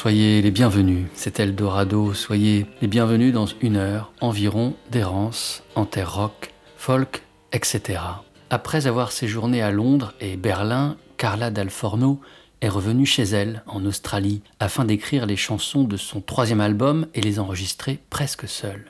Soyez les bienvenus. C'est Eldorado, soyez les bienvenus dans une heure environ d'errance en terre rock, folk, etc. Après avoir séjourné à Londres et Berlin, Carla Dalforno est revenue chez elle, en Australie, afin d'écrire les chansons de son troisième album et les enregistrer presque seule.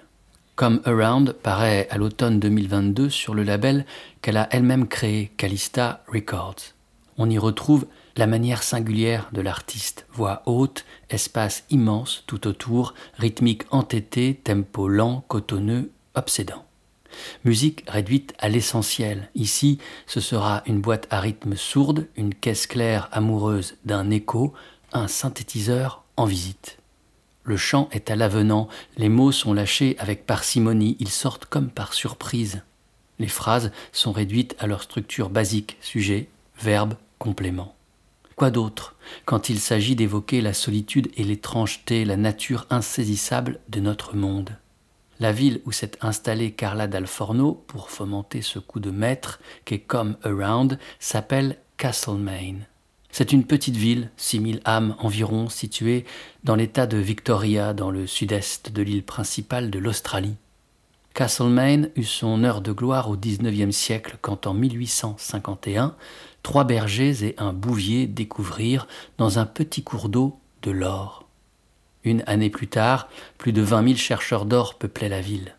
Come Around paraît à l'automne 2022 sur le label qu'elle a elle-même créé, Calista Records. On y retrouve la manière singulière de l'artiste, voix haute, espace immense tout autour, rythmique entêté, tempo lent, cotonneux, obsédant. Musique réduite à l'essentiel. Ici, ce sera une boîte à rythme sourde, une caisse claire amoureuse d'un écho, un synthétiseur en visite. Le chant est à l'avenant, les mots sont lâchés avec parcimonie, ils sortent comme par surprise. Les phrases sont réduites à leur structure basique, sujet, verbe, complément. Quoi d'autre quand il s'agit d'évoquer la solitude et l'étrangeté, la nature insaisissable de notre monde? La ville où s'est installée Carla d'Alforno pour fomenter ce coup de maître qu'est Come Around s'appelle Castlemaine. C'est une petite ville, 6000 âmes environ, située dans l'état de Victoria, dans le sud-est de l'île principale de l'Australie. Castlemaine eut son heure de gloire au XIXe siècle quand en 1851, trois bergers et un bouvier découvrirent dans un petit cours d'eau de l'or. Une année plus tard, plus de vingt mille chercheurs d'or peuplaient la ville.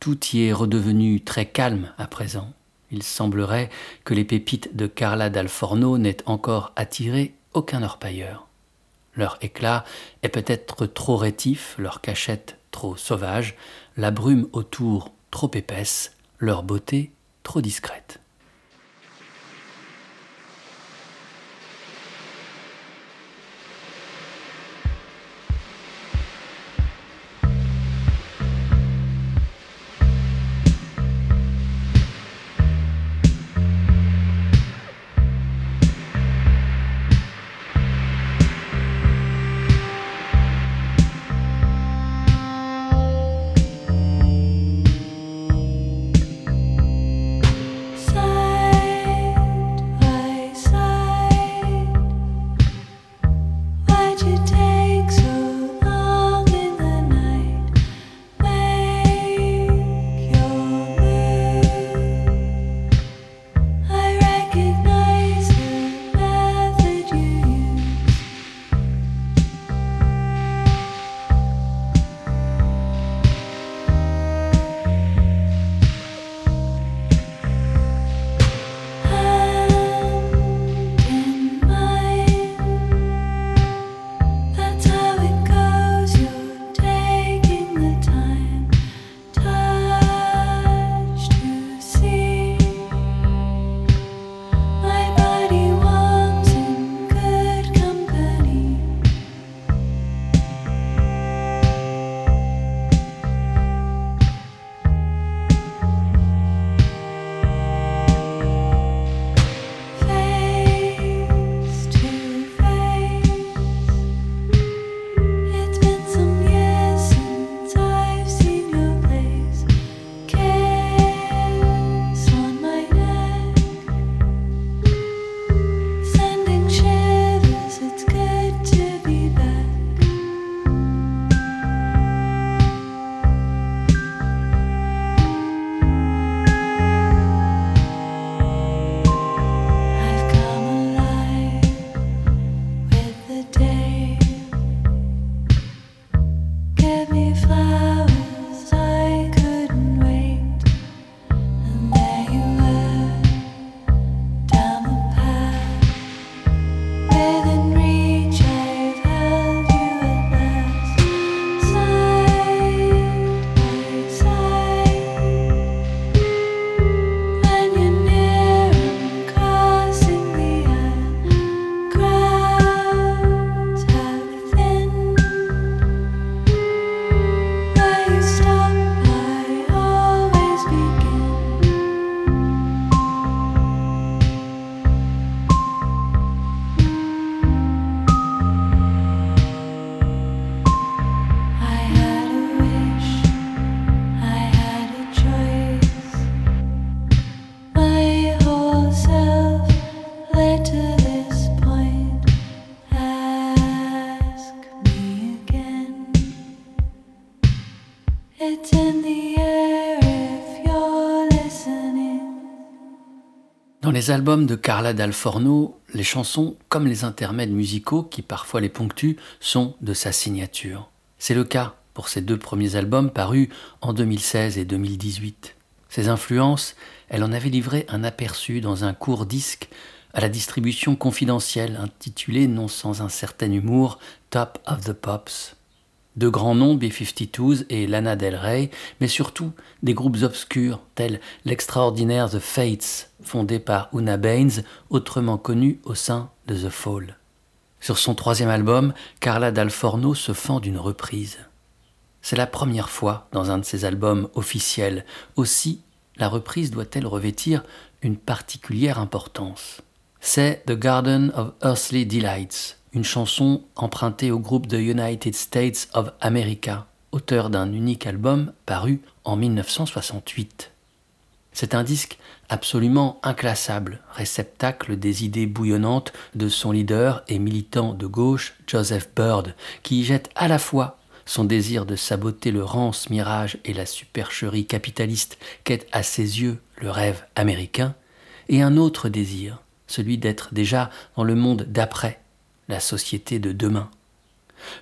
Tout y est redevenu très calme à présent. Il semblerait que les pépites de Carla d'Alforno n'aient encore attiré aucun orpailleur. Leur éclat est peut-être trop rétif, leur cachette trop sauvage, la brume autour trop épaisse, leur beauté trop discrète. Les albums de Carla Dalforno, les chansons, comme les intermèdes musicaux qui parfois les ponctuent, sont de sa signature. C'est le cas pour ses deux premiers albums parus en 2016 et 2018. Ses influences, elle en avait livré un aperçu dans un court disque à la distribution confidentielle intitulé, non sans un certain humour, Top of the Pops. De grands noms, B-52s et Lana Del Rey, mais surtout des groupes obscurs tels l'extraordinaire The Fates, fondé par Una Baines, autrement connu au sein de The Fall. Sur son troisième album, Carla Dalforno se fend d'une reprise. C'est la première fois dans un de ses albums officiels. Aussi, la reprise doit-elle revêtir une particulière importance. C'est The Garden of Earthly Delights, une chanson empruntée au groupe The United States of America, auteur d'un unique album paru en 1968. C'est un disque absolument inclassable, réceptacle des idées bouillonnantes de son leader et militant de gauche, Joseph Bird, qui y jette à la fois son désir de saboter le rance mirage et la supercherie capitaliste qu'est à ses yeux le rêve américain, et un autre désir, celui d'être déjà dans le monde d'après, la société de demain.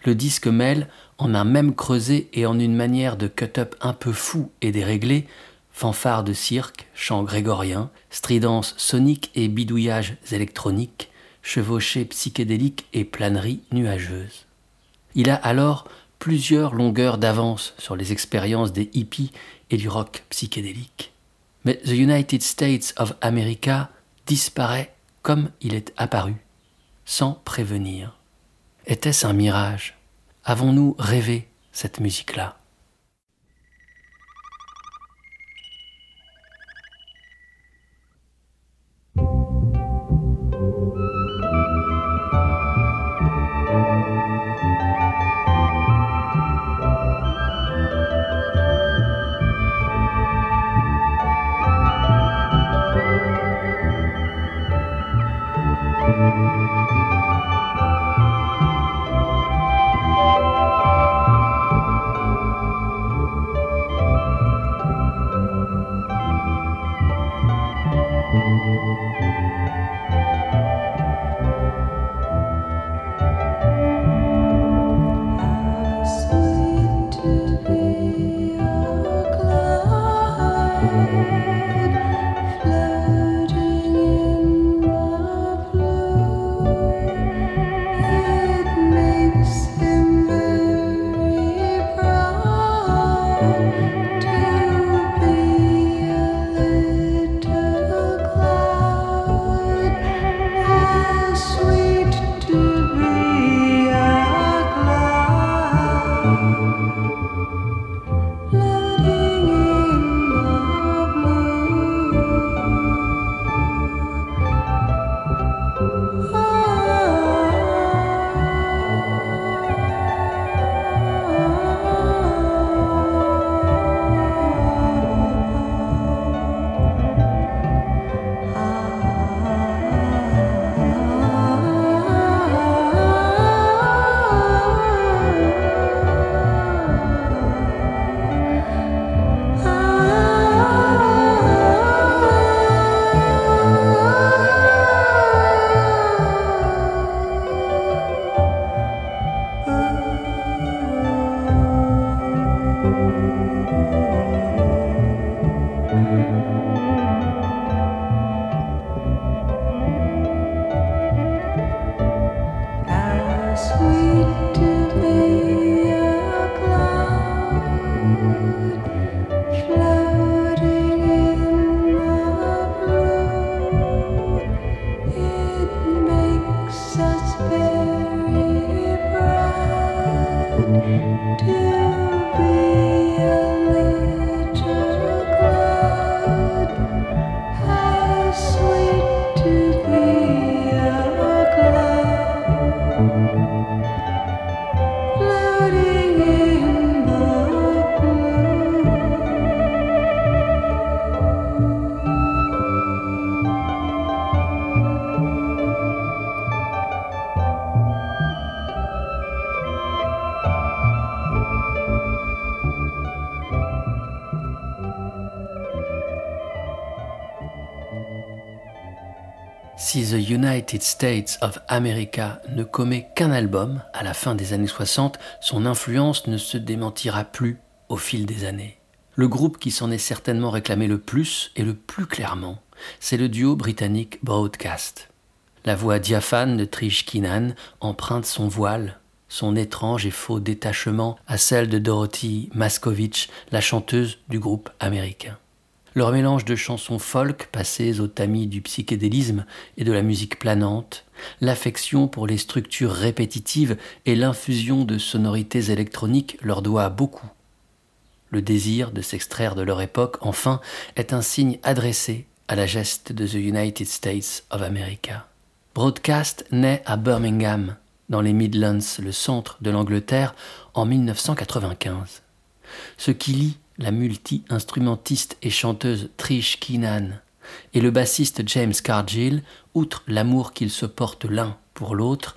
Le disque mêle, en un même creuset et en une manière de cut-up un peu fou et déréglé, fanfare de cirque, chant grégorien, stridence sonique et bidouillages électroniques, chevauchée psychédélique et planerie nuageuse. Il a alors plusieurs longueurs d'avance sur les expériences des hippies et du rock psychédélique. Mais The United States of America disparaît comme il est apparu sans prévenir. Était-ce un mirage? Avons-nous rêvé cette musique-là? to be alive. United States of America ne commet qu'un album à la fin des années 60, son influence ne se démentira plus au fil des années. Le groupe qui s'en est certainement réclamé le plus et le plus clairement, c'est le duo britannique Broadcast. La voix diaphane de Trish Keenan emprunte son voile, son étrange et faux détachement à celle de Dorothy Maskovich, la chanteuse du groupe américain. Leur mélange de chansons folk passées au tamis du psychédélisme et de la musique planante, l'affection pour les structures répétitives et l'infusion de sonorités électroniques leur doit beaucoup. Le désir de s'extraire de leur époque, enfin, est un signe adressé à la geste de The United States of America. Broadcast naît à Birmingham, dans les Midlands, le centre de l'Angleterre, en 1995. Ce qui lie la multi-instrumentiste et chanteuse Trish Keenan et le bassiste James Cargill, outre l'amour qu'ils se portent l'un pour l'autre,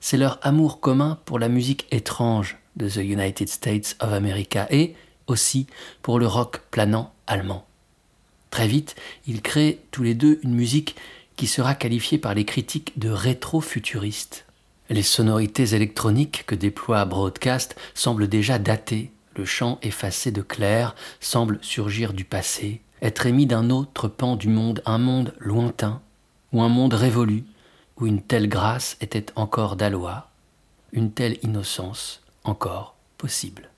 c'est leur amour commun pour la musique étrange de The United States of America et aussi pour le rock planant allemand. Très vite, ils créent tous les deux une musique qui sera qualifiée par les critiques de rétro-futuriste. Les sonorités électroniques que déploie Broadcast semblent déjà datées le chant effacé de Claire semble surgir du passé, être émis d'un autre pan du monde, un monde lointain, ou un monde révolu, où une telle grâce était encore d'aloi, une telle innocence encore possible.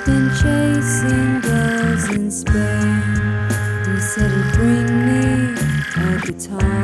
been chasing girls in Spain. He said he'd bring me a guitar.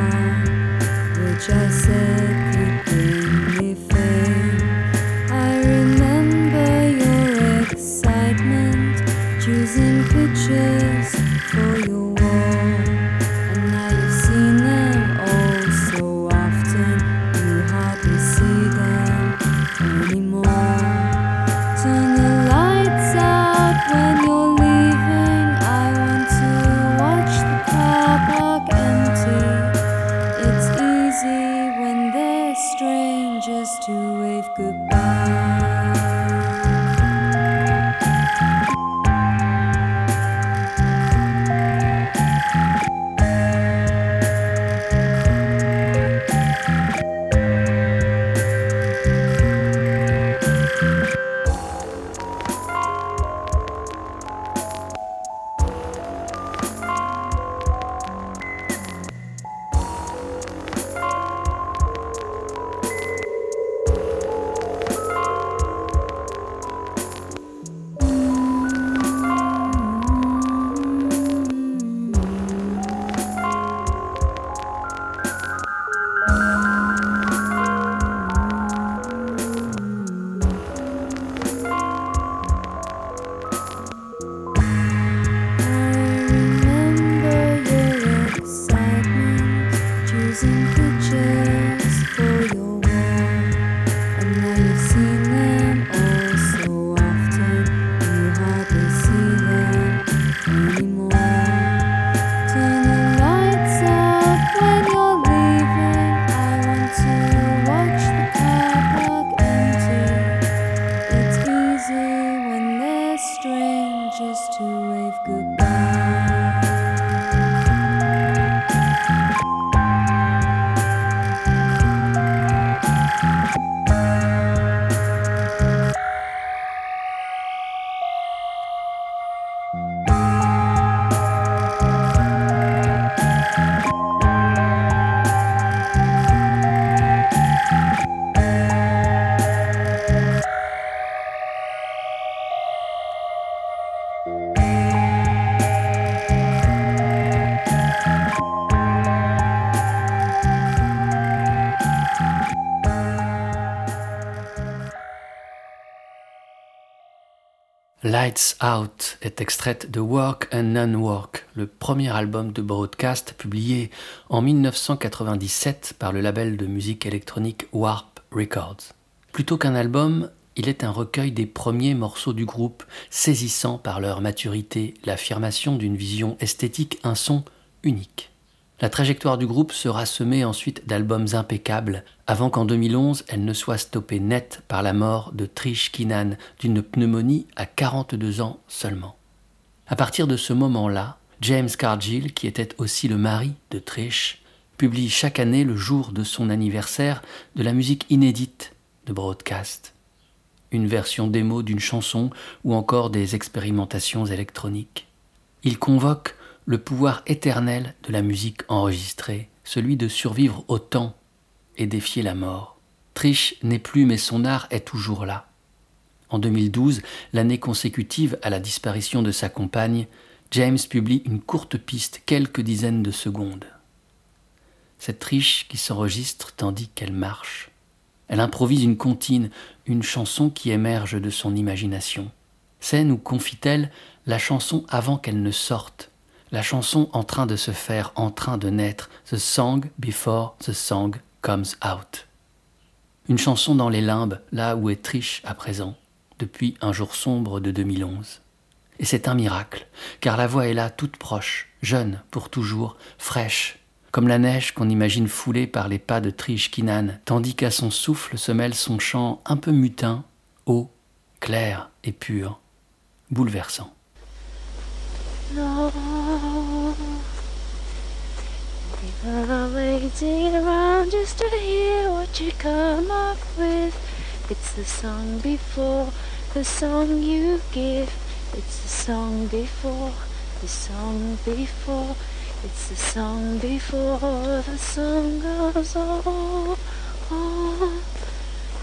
Lights Out est extraite de Work and Non-Work, le premier album de Broadcast publié en 1997 par le label de musique électronique Warp Records. Plutôt qu'un album, il est un recueil des premiers morceaux du groupe, saisissant par leur maturité, l'affirmation d'une vision esthétique, un son unique. La trajectoire du groupe sera semée ensuite d'albums impeccables, avant qu'en 2011 elle ne soit stoppée net par la mort de Trish Kinan d'une pneumonie à 42 ans seulement. À partir de ce moment-là, James Cargill, qui était aussi le mari de Trish, publie chaque année le jour de son anniversaire de la musique inédite de Broadcast. Une version démo d'une chanson ou encore des expérimentations électroniques. Il convoque le pouvoir éternel de la musique enregistrée, celui de survivre au temps et défier la mort. Trish n'est plus mais son art est toujours là. En 2012, l'année consécutive à la disparition de sa compagne, James publie une courte piste, quelques dizaines de secondes. Cette Trish qui s'enregistre tandis qu'elle marche. Elle improvise une comptine, une chanson qui émerge de son imagination. C'est, nous confie-t-elle, la chanson avant qu'elle ne sorte, la chanson en train de se faire, en train de naître, The Song Before the Song Comes Out. Une chanson dans les limbes, là où est Triche à présent, depuis un jour sombre de 2011. Et c'est un miracle, car la voix est là toute proche, jeune pour toujours, fraîche, comme la neige qu'on imagine foulée par les pas de Trish Kinan, tandis qu'à son souffle se mêle son chant un peu mutin, haut, clair et pur, bouleversant. No. People are waiting around just to hear what you come up with. It's the song before the song you give. It's the song before the song before. It's the song before the song goes on.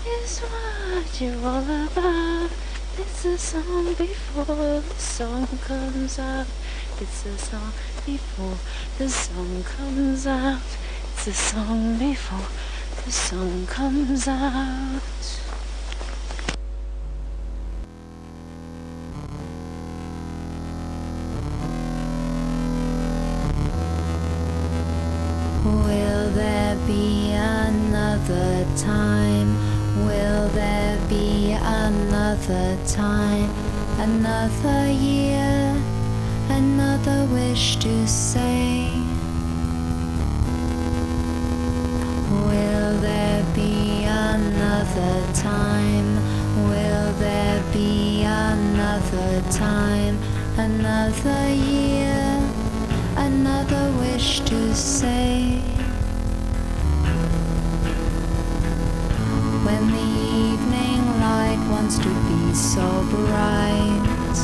is what you're all about. It's the song before the song comes out. It's the song before the song comes out. It's the song before the song comes out. Will there be another time? Another time, another year, another wish to say? Will there be another time? Will there be another time, another year, another wish to say? when the evening wants to be so bright.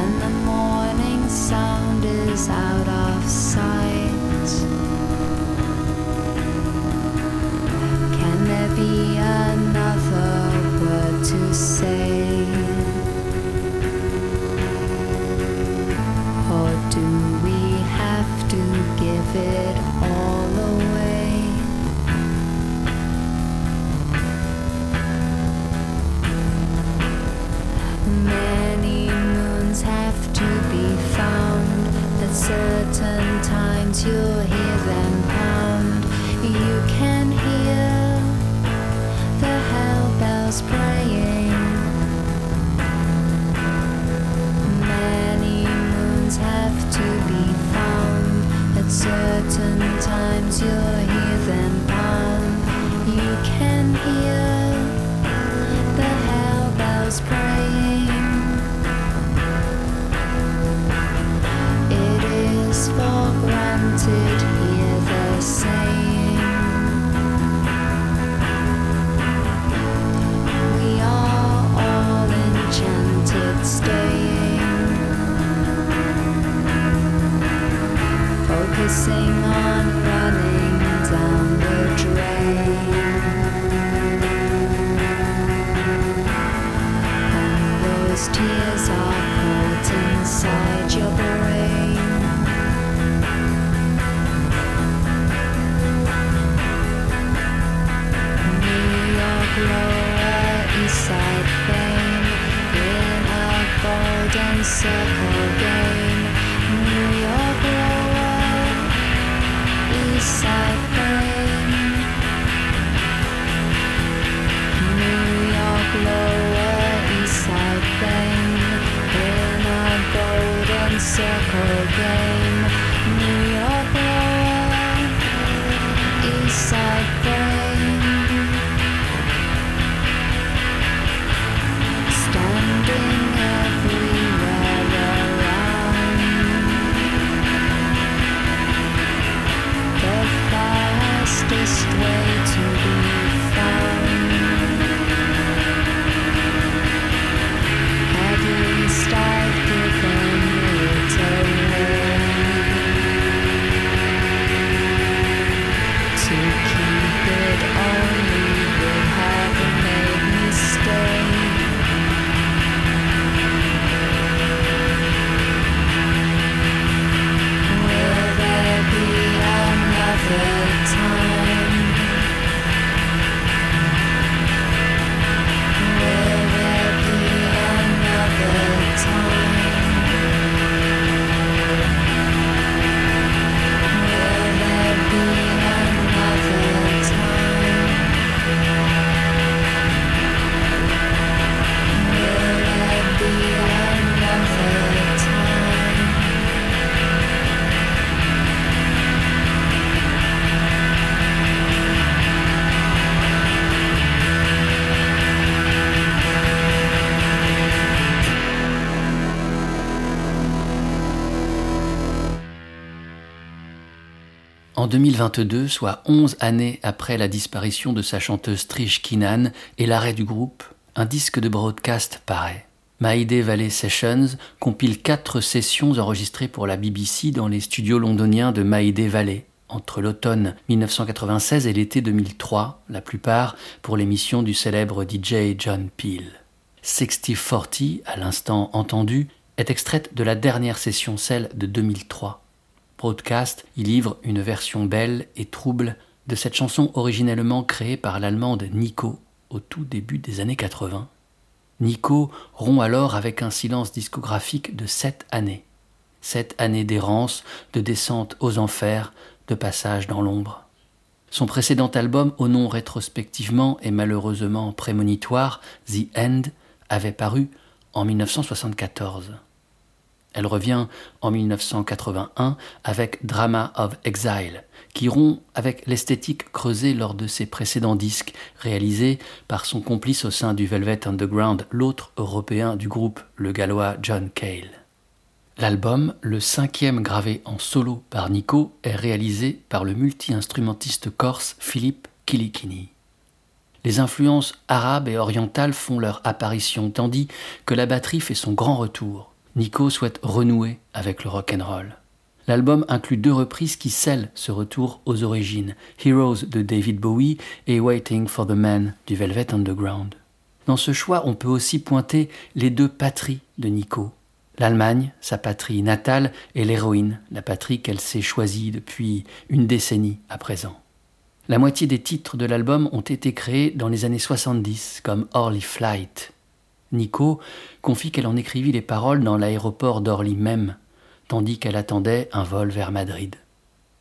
And the morning sound is out of sight 2022, soit 11 années après la disparition de sa chanteuse Trish Keenan et l'arrêt du groupe, un disque de broadcast paraît. Maïdé Valley Sessions compile quatre sessions enregistrées pour la BBC dans les studios londoniens de Maïdé Valley entre l'automne 1996 et l'été 2003, la plupart pour l'émission du célèbre DJ John Peel. 6040, à l'instant entendu, est extraite de la dernière session, celle de 2003. Broadcast y livre une version belle et trouble de cette chanson originellement créée par l'allemande Nico au tout début des années 80 Nico rompt alors avec un silence discographique de sept années. Sept années d'errance, de descente aux enfers, de passage dans l'ombre. Son précédent album, au nom rétrospectivement et malheureusement prémonitoire, The End, avait paru en 1974. Elle revient en 1981 avec Drama of Exile, qui rompt avec l'esthétique creusée lors de ses précédents disques, réalisés par son complice au sein du Velvet Underground, l'autre européen du groupe, le gallois John Cale. L'album, le cinquième gravé en solo par Nico, est réalisé par le multi-instrumentiste corse Philippe Kilikini. Les influences arabes et orientales font leur apparition, tandis que la batterie fait son grand retour. Nico souhaite renouer avec le rock and roll. L'album inclut deux reprises qui scellent ce retour aux origines, Heroes de David Bowie et Waiting for the Man du Velvet Underground. Dans ce choix, on peut aussi pointer les deux patries de Nico. L'Allemagne, sa patrie natale, et l'héroïne, la patrie qu'elle s'est choisie depuis une décennie à présent. La moitié des titres de l'album ont été créés dans les années 70, comme Orly Flight, Nico confie qu'elle en écrivit les paroles dans l'aéroport d'Orly même, tandis qu'elle attendait un vol vers Madrid.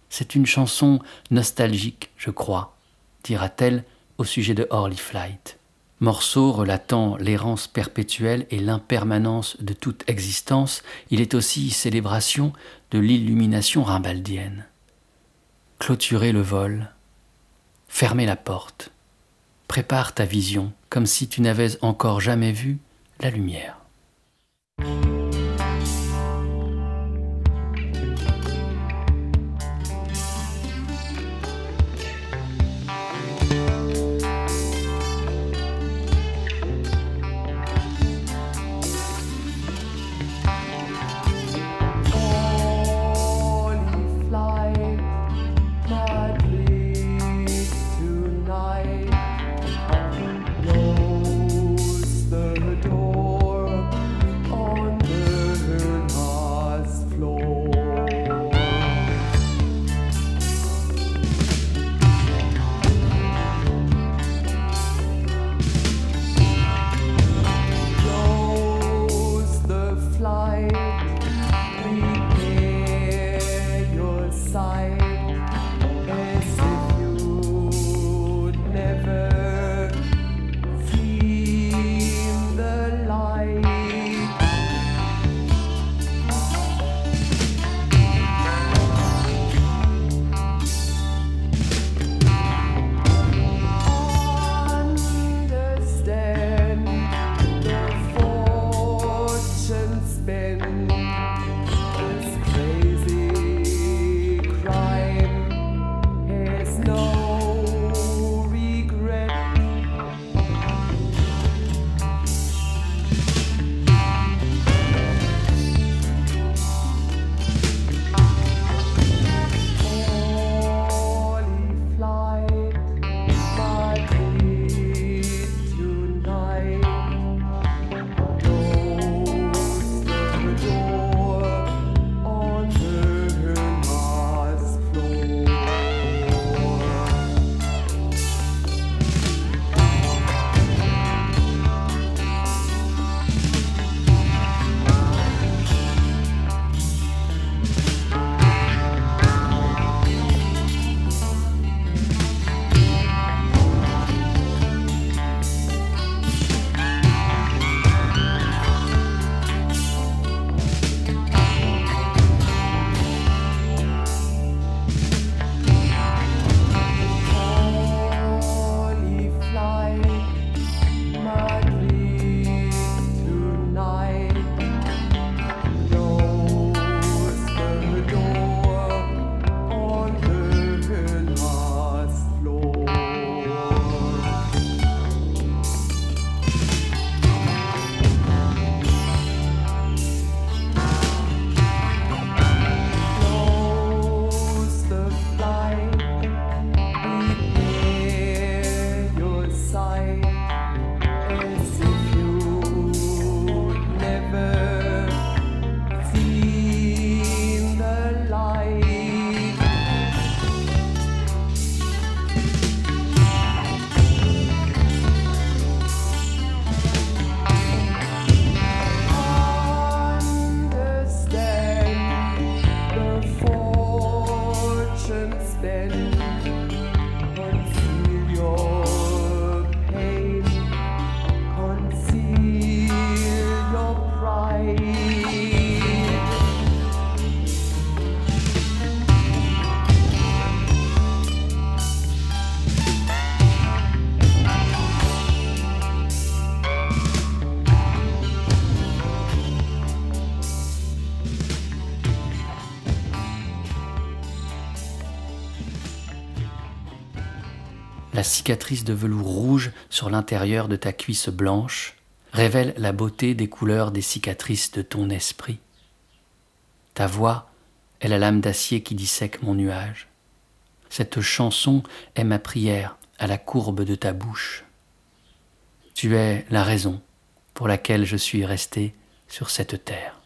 C'est une chanson nostalgique, je crois, dira-t-elle au sujet de Orly Flight. Morceau relatant l'errance perpétuelle et l'impermanence de toute existence, il est aussi célébration de l'illumination rimbaldienne. Clôturer le vol, fermer la porte, prépare ta vision comme si tu n'avais encore jamais vu la lumière. La cicatrice de velours rouge sur l'intérieur de ta cuisse blanche révèle la beauté des couleurs des cicatrices de ton esprit. Ta voix est la lame d'acier qui dissèque mon nuage. Cette chanson est ma prière à la courbe de ta bouche. Tu es la raison pour laquelle je suis resté sur cette terre.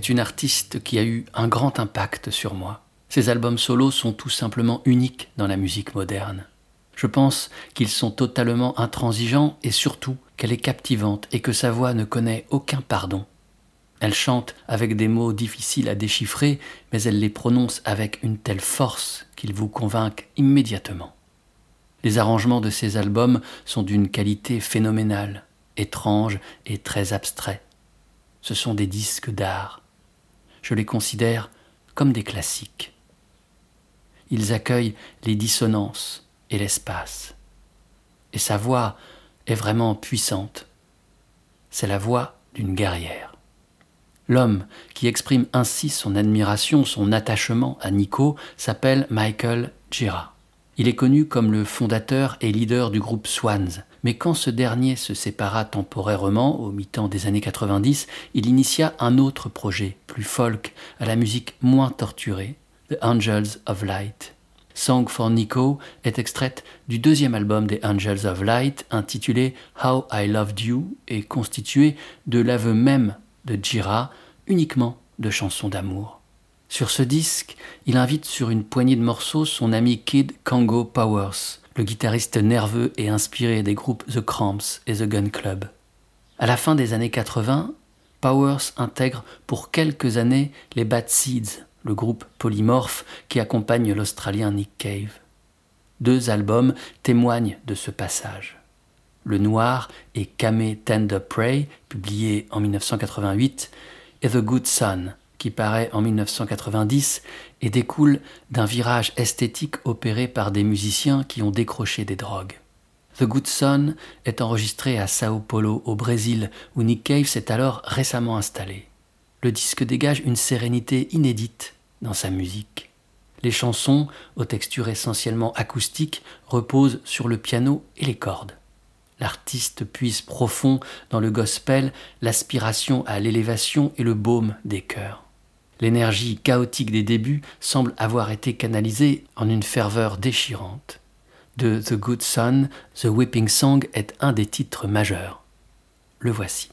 Est une artiste qui a eu un grand impact sur moi. Ces albums solos sont tout simplement uniques dans la musique moderne. Je pense qu'ils sont totalement intransigeants et surtout qu'elle est captivante et que sa voix ne connaît aucun pardon. Elle chante avec des mots difficiles à déchiffrer, mais elle les prononce avec une telle force qu'ils vous convainquent immédiatement. Les arrangements de ces albums sont d'une qualité phénoménale, étrange et très abstrait. Ce sont des disques d'art. Je les considère comme des classiques. Ils accueillent les dissonances et l'espace. Et sa voix est vraiment puissante. C'est la voix d'une guerrière. L'homme qui exprime ainsi son admiration, son attachement à Nico s'appelle Michael Gira. Il est connu comme le fondateur et leader du groupe Swans, mais quand ce dernier se sépara temporairement au mi-temps des années 90, il initia un autre projet, plus folk, à la musique moins torturée, The Angels of Light. Song for Nico est extraite du deuxième album des Angels of Light intitulé How I Loved You et constitué de l'aveu même de Jira uniquement de chansons d'amour. Sur ce disque, il invite sur une poignée de morceaux son ami Kid Kango Powers, le guitariste nerveux et inspiré des groupes The Cramps et The Gun Club. À la fin des années 80, Powers intègre pour quelques années les Bad Seeds, le groupe polymorphe qui accompagne l'Australien Nick Cave. Deux albums témoignent de ce passage. Le Noir et Kame Tender Prey, publié en 1988, et The Good Son, qui paraît en 1990 et découle d'un virage esthétique opéré par des musiciens qui ont décroché des drogues. The Good Son est enregistré à Sao Paulo, au Brésil, où Nick Cave s'est alors récemment installé. Le disque dégage une sérénité inédite dans sa musique. Les chansons, aux textures essentiellement acoustiques, reposent sur le piano et les cordes. L'artiste puise profond dans le gospel l'aspiration à l'élévation et le baume des cœurs. L'énergie chaotique des débuts semble avoir été canalisée en une ferveur déchirante. De The Good Son, The Whipping Song est un des titres majeurs. Le voici.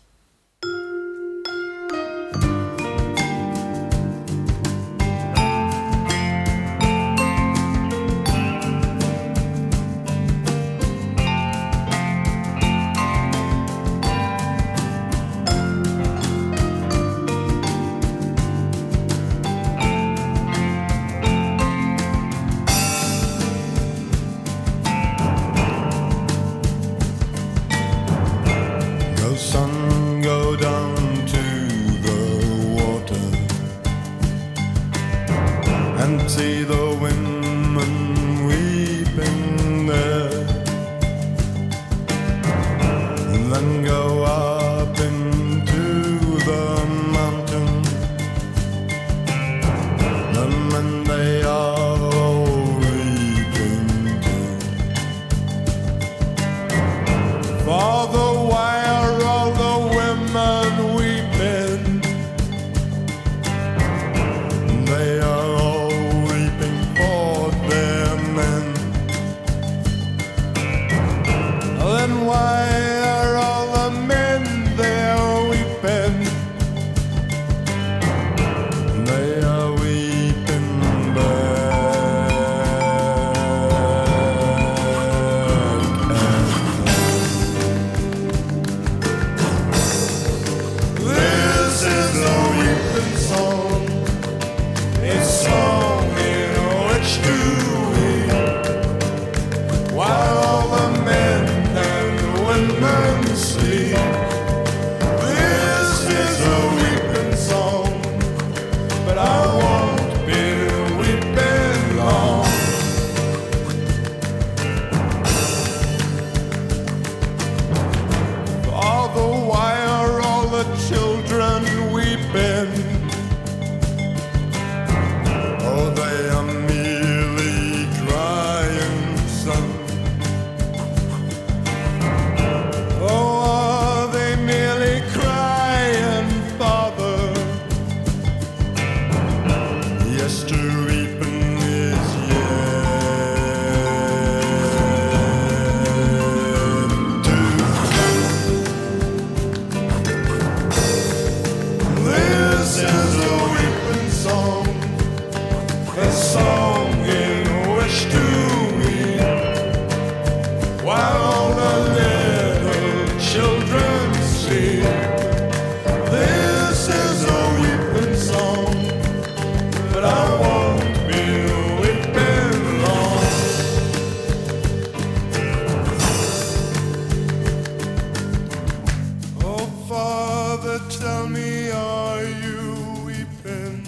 tell me, are you weeping?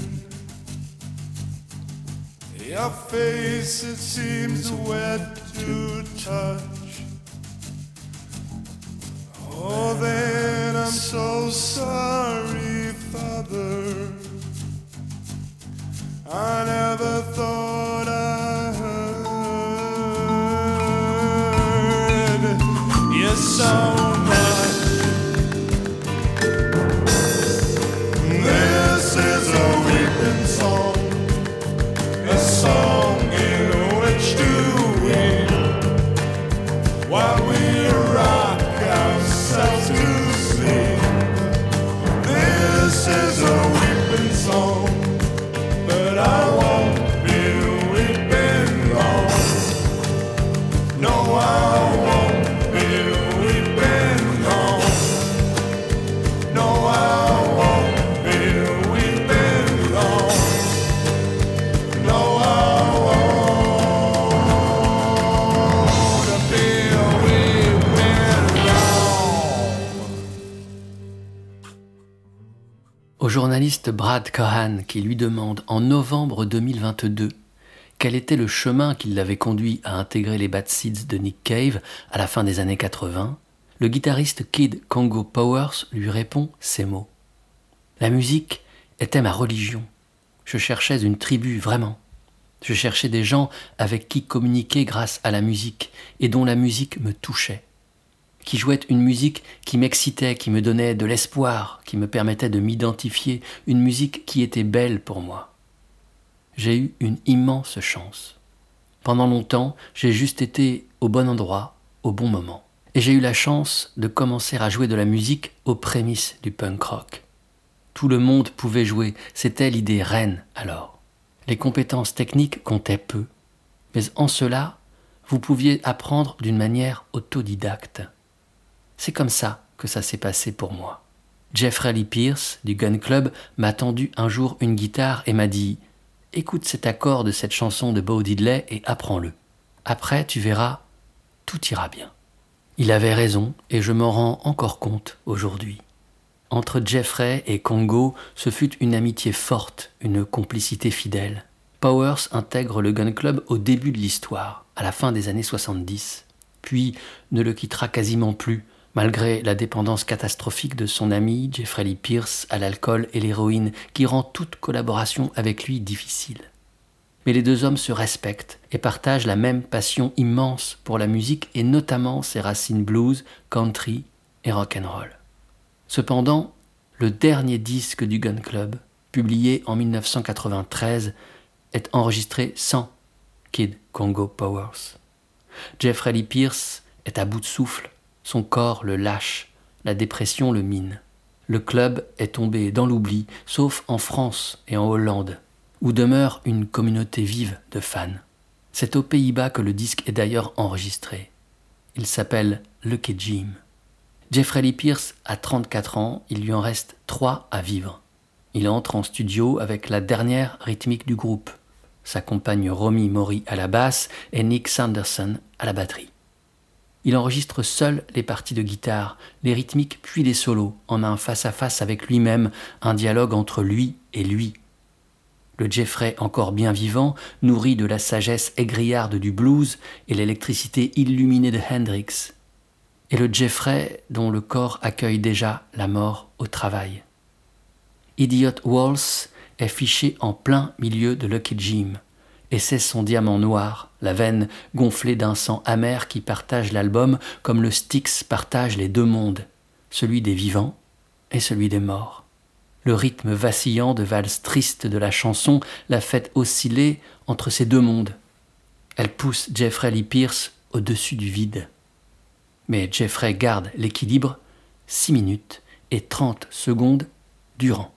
Your face, it seems wet to touch. Oh, then I'm so sorry, Father. I never thought I heard. Yes, I. journaliste Brad Cohan qui lui demande en novembre 2022 quel était le chemin qui l'avait conduit à intégrer les Bad Seeds de Nick Cave à la fin des années 80, le guitariste Kid Congo Powers lui répond ces mots. La musique était ma religion. Je cherchais une tribu, vraiment. Je cherchais des gens avec qui communiquer grâce à la musique et dont la musique me touchait qui jouait une musique qui m'excitait, qui me donnait de l'espoir, qui me permettait de m'identifier, une musique qui était belle pour moi. J'ai eu une immense chance. Pendant longtemps, j'ai juste été au bon endroit, au bon moment. Et j'ai eu la chance de commencer à jouer de la musique aux prémices du punk rock. Tout le monde pouvait jouer, c'était l'idée reine alors. Les compétences techniques comptaient peu, mais en cela, vous pouviez apprendre d'une manière autodidacte. C'est comme ça que ça s'est passé pour moi. Jeffrey Lee Pierce du Gun Club m'a tendu un jour une guitare et m'a dit Écoute cet accord de cette chanson de Bo Diddley et apprends-le. Après, tu verras, tout ira bien. Il avait raison et je m'en rends encore compte aujourd'hui. Entre Jeffrey et Congo, ce fut une amitié forte, une complicité fidèle. Powers intègre le Gun Club au début de l'histoire, à la fin des années 70, puis ne le quittera quasiment plus malgré la dépendance catastrophique de son ami Jeffrey Lee Pierce à l'alcool et l'héroïne qui rend toute collaboration avec lui difficile. Mais les deux hommes se respectent et partagent la même passion immense pour la musique et notamment ses racines blues, country et rock and roll. Cependant, le dernier disque du Gun Club, publié en 1993, est enregistré sans Kid Congo Powers. Jeffrey Lee Pierce est à bout de souffle son corps le lâche, la dépression le mine. Le club est tombé dans l'oubli, sauf en France et en Hollande, où demeure une communauté vive de fans. C'est aux Pays-Bas que le disque est d'ailleurs enregistré. Il s'appelle Lucky Jim. Jeffrey Lee Pierce a 34 ans, il lui en reste 3 à vivre. Il entre en studio avec la dernière rythmique du groupe, sa compagne Romy Mori à la basse et Nick Sanderson à la batterie. Il enregistre seul les parties de guitare, les rythmiques puis les solos, en un face-à-face avec lui-même, un dialogue entre lui et lui. Le Jeffrey encore bien vivant, nourri de la sagesse aigriarde du blues et l'électricité illuminée de Hendrix. Et le Jeffrey dont le corps accueille déjà la mort au travail. Idiot Waltz est fiché en plein milieu de Lucky Jim et c'est son diamant noir, la veine gonflée d'un sang amer qui partage l'album comme le Styx partage les deux mondes, celui des vivants et celui des morts. Le rythme vacillant de valse triste de la chanson l'a fait osciller entre ces deux mondes. Elle pousse Jeffrey Lee Pierce au-dessus du vide. Mais Jeffrey garde l'équilibre 6 minutes et 30 secondes durant.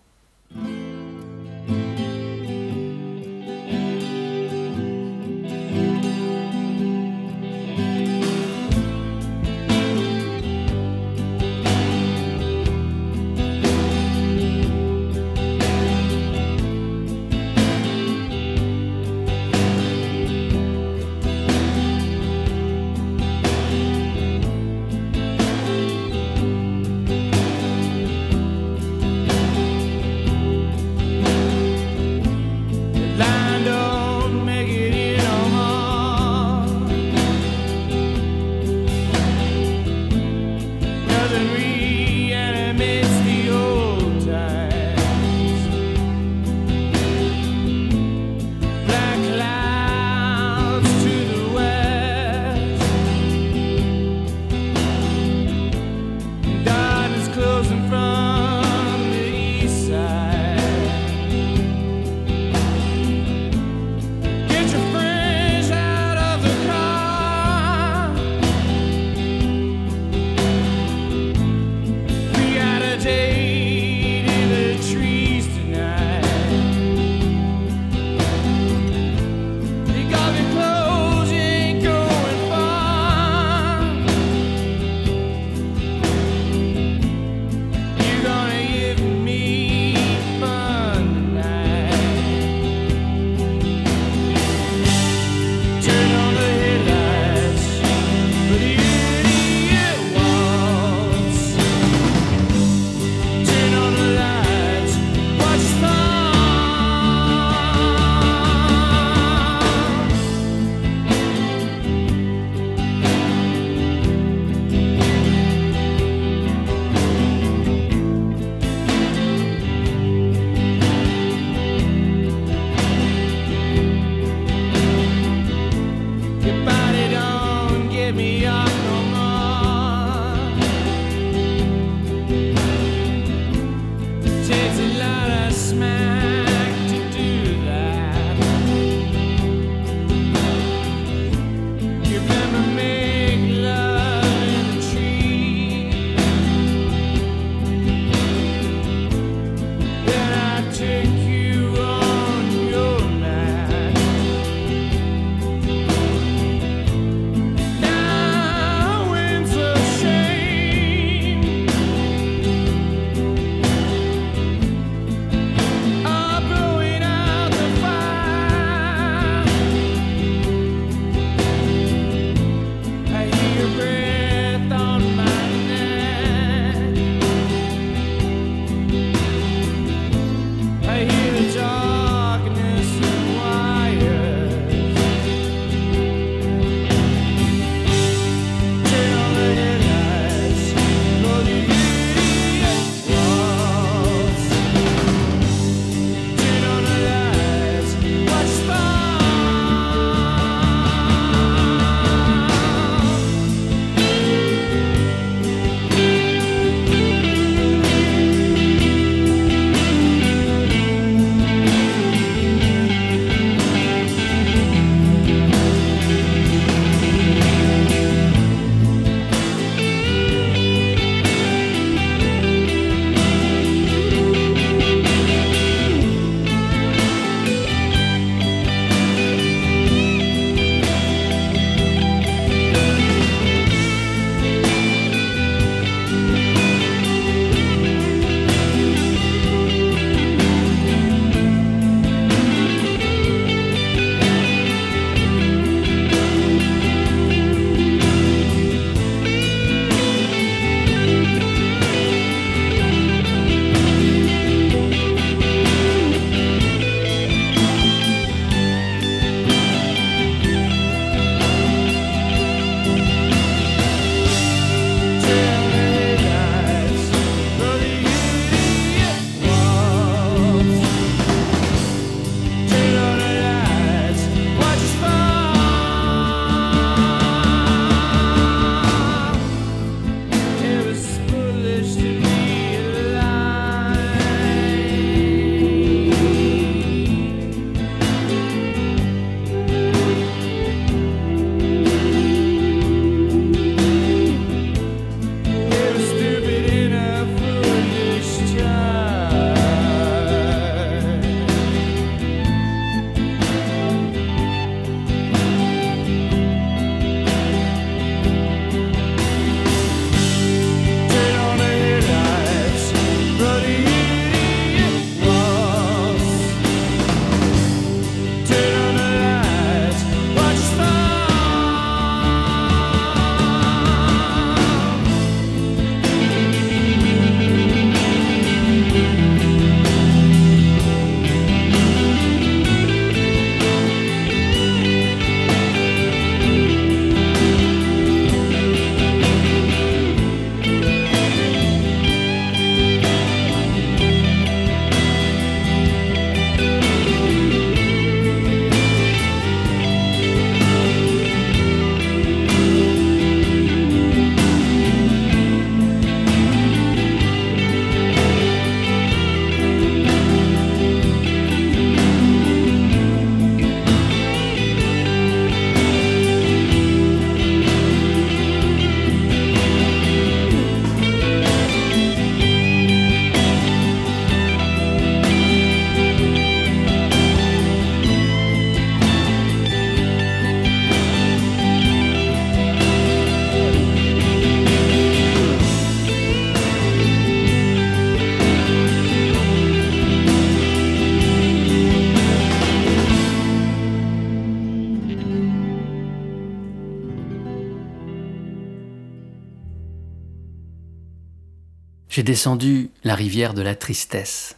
J'ai descendu la rivière de la tristesse.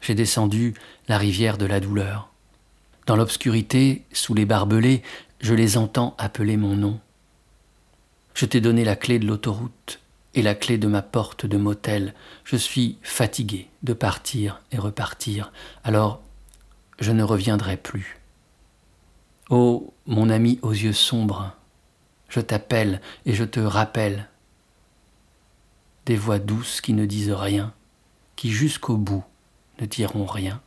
J'ai descendu la rivière de la douleur. Dans l'obscurité, sous les barbelés, je les entends appeler mon nom. Je t'ai donné la clé de l'autoroute et la clé de ma porte de motel. Je suis fatigué de partir et repartir, alors je ne reviendrai plus. Ô mon ami aux yeux sombres, je t'appelle et je te rappelle des voix douces qui ne disent rien, qui jusqu'au bout ne diront rien.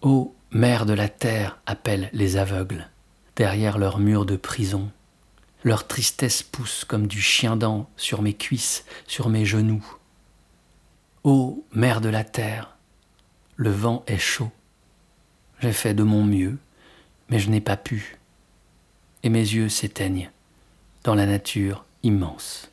Ô mère de la terre, appellent les aveugles, derrière leurs murs de prison. Leur tristesse pousse comme du chien-dent sur mes cuisses, sur mes genoux. Ô mère de la terre, le vent est chaud. J'ai fait de mon mieux, mais je n'ai pas pu. Et mes yeux s'éteignent dans la nature immense.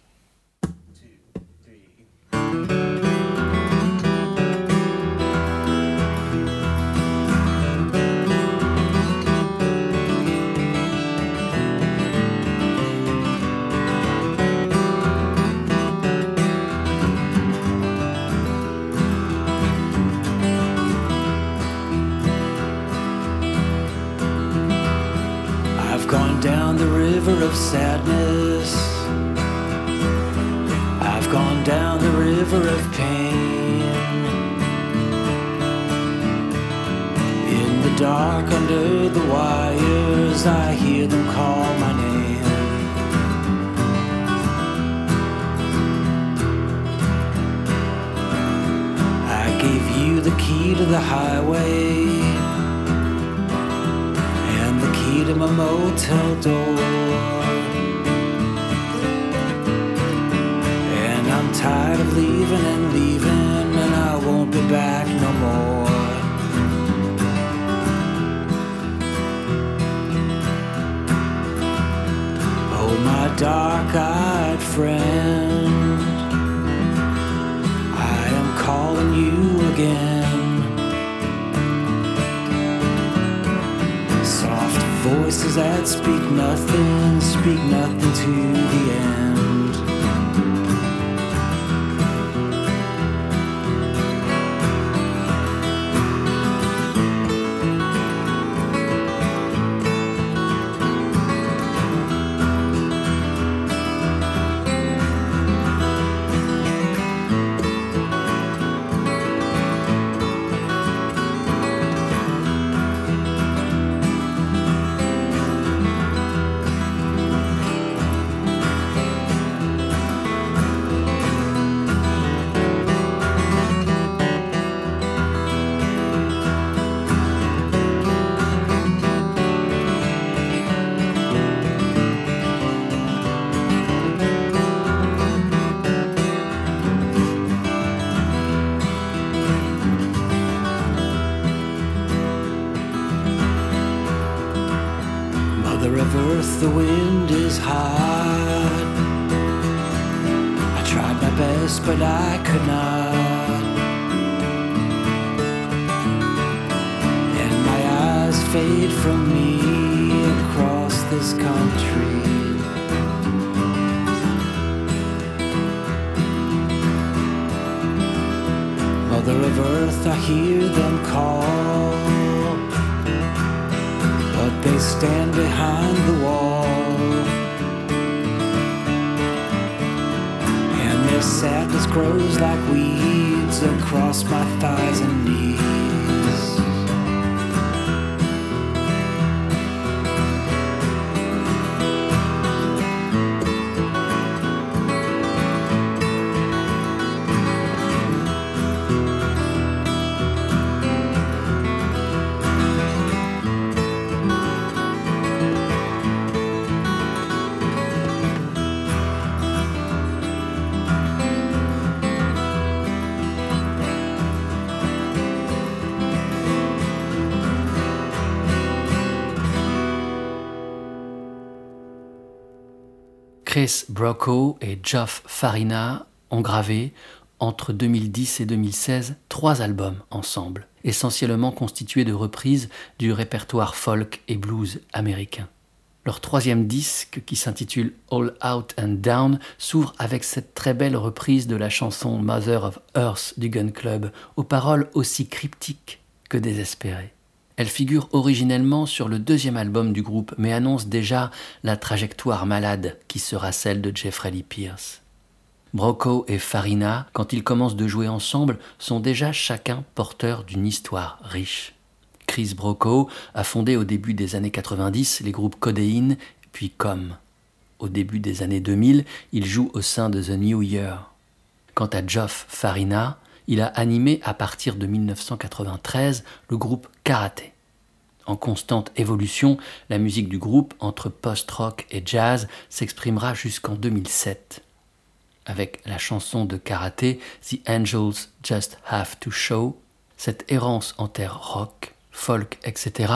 Sadness. I've gone down the river of pain. In the dark under the wires, I hear them call my name. I gave you the key to the highway and the key to my motel door. Leaving and leaving, and I won't be back no more. Oh, my dark eyed friend, I am calling you again. Soft voices that speak nothing, speak nothing to the end. lost my Chris Brocco et Geoff Farina ont gravé, entre 2010 et 2016, trois albums ensemble, essentiellement constitués de reprises du répertoire folk et blues américain. Leur troisième disque, qui s'intitule All Out and Down, s'ouvre avec cette très belle reprise de la chanson Mother of Earth du Gun Club, aux paroles aussi cryptiques que désespérées. Elle figure originellement sur le deuxième album du groupe, mais annonce déjà la trajectoire malade qui sera celle de Jeffrey Lee Pierce. Broco et Farina, quand ils commencent de jouer ensemble, sont déjà chacun porteurs d'une histoire riche. Chris Broco a fondé au début des années 90 les groupes Codeine puis Com. Au début des années 2000, il joue au sein de The New Year. Quant à Geoff Farina, il a animé à partir de 1993 le groupe Karaté. En constante évolution, la musique du groupe, entre post-rock et jazz, s'exprimera jusqu'en 2007. Avec la chanson de Karaté The Angels Just Have to Show, cette errance en terre rock, folk, etc.,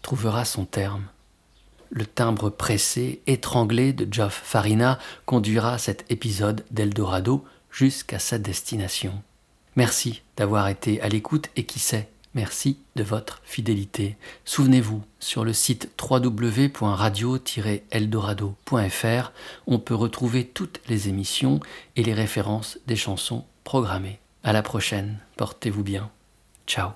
trouvera son terme. Le timbre pressé, étranglé de Geoff Farina conduira cet épisode d'Eldorado jusqu'à sa destination. Merci d'avoir été à l'écoute et qui sait, merci de votre fidélité. Souvenez-vous, sur le site www.radio-eldorado.fr, on peut retrouver toutes les émissions et les références des chansons programmées. À la prochaine, portez-vous bien. Ciao.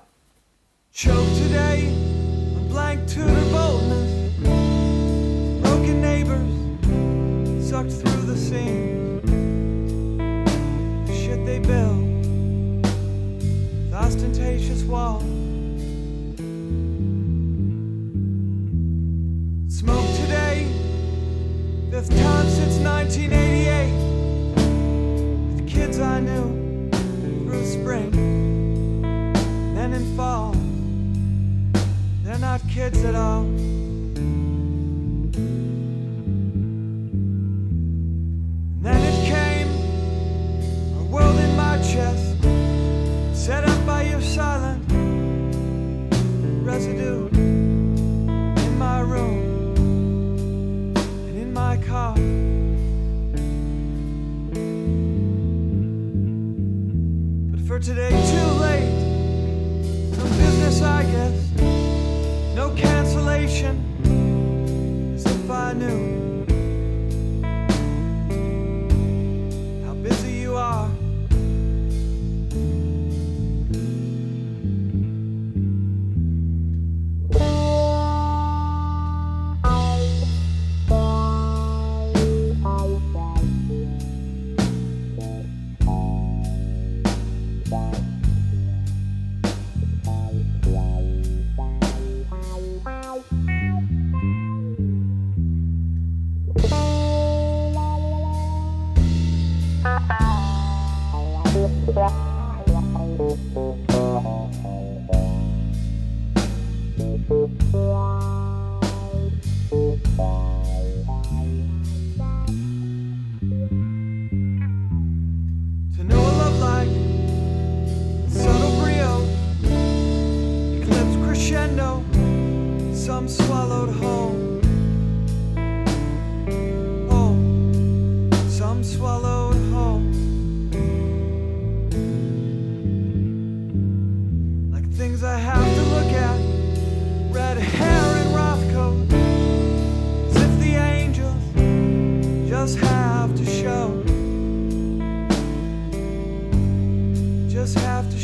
Ostentatious wall. Smoke today, fifth time just have to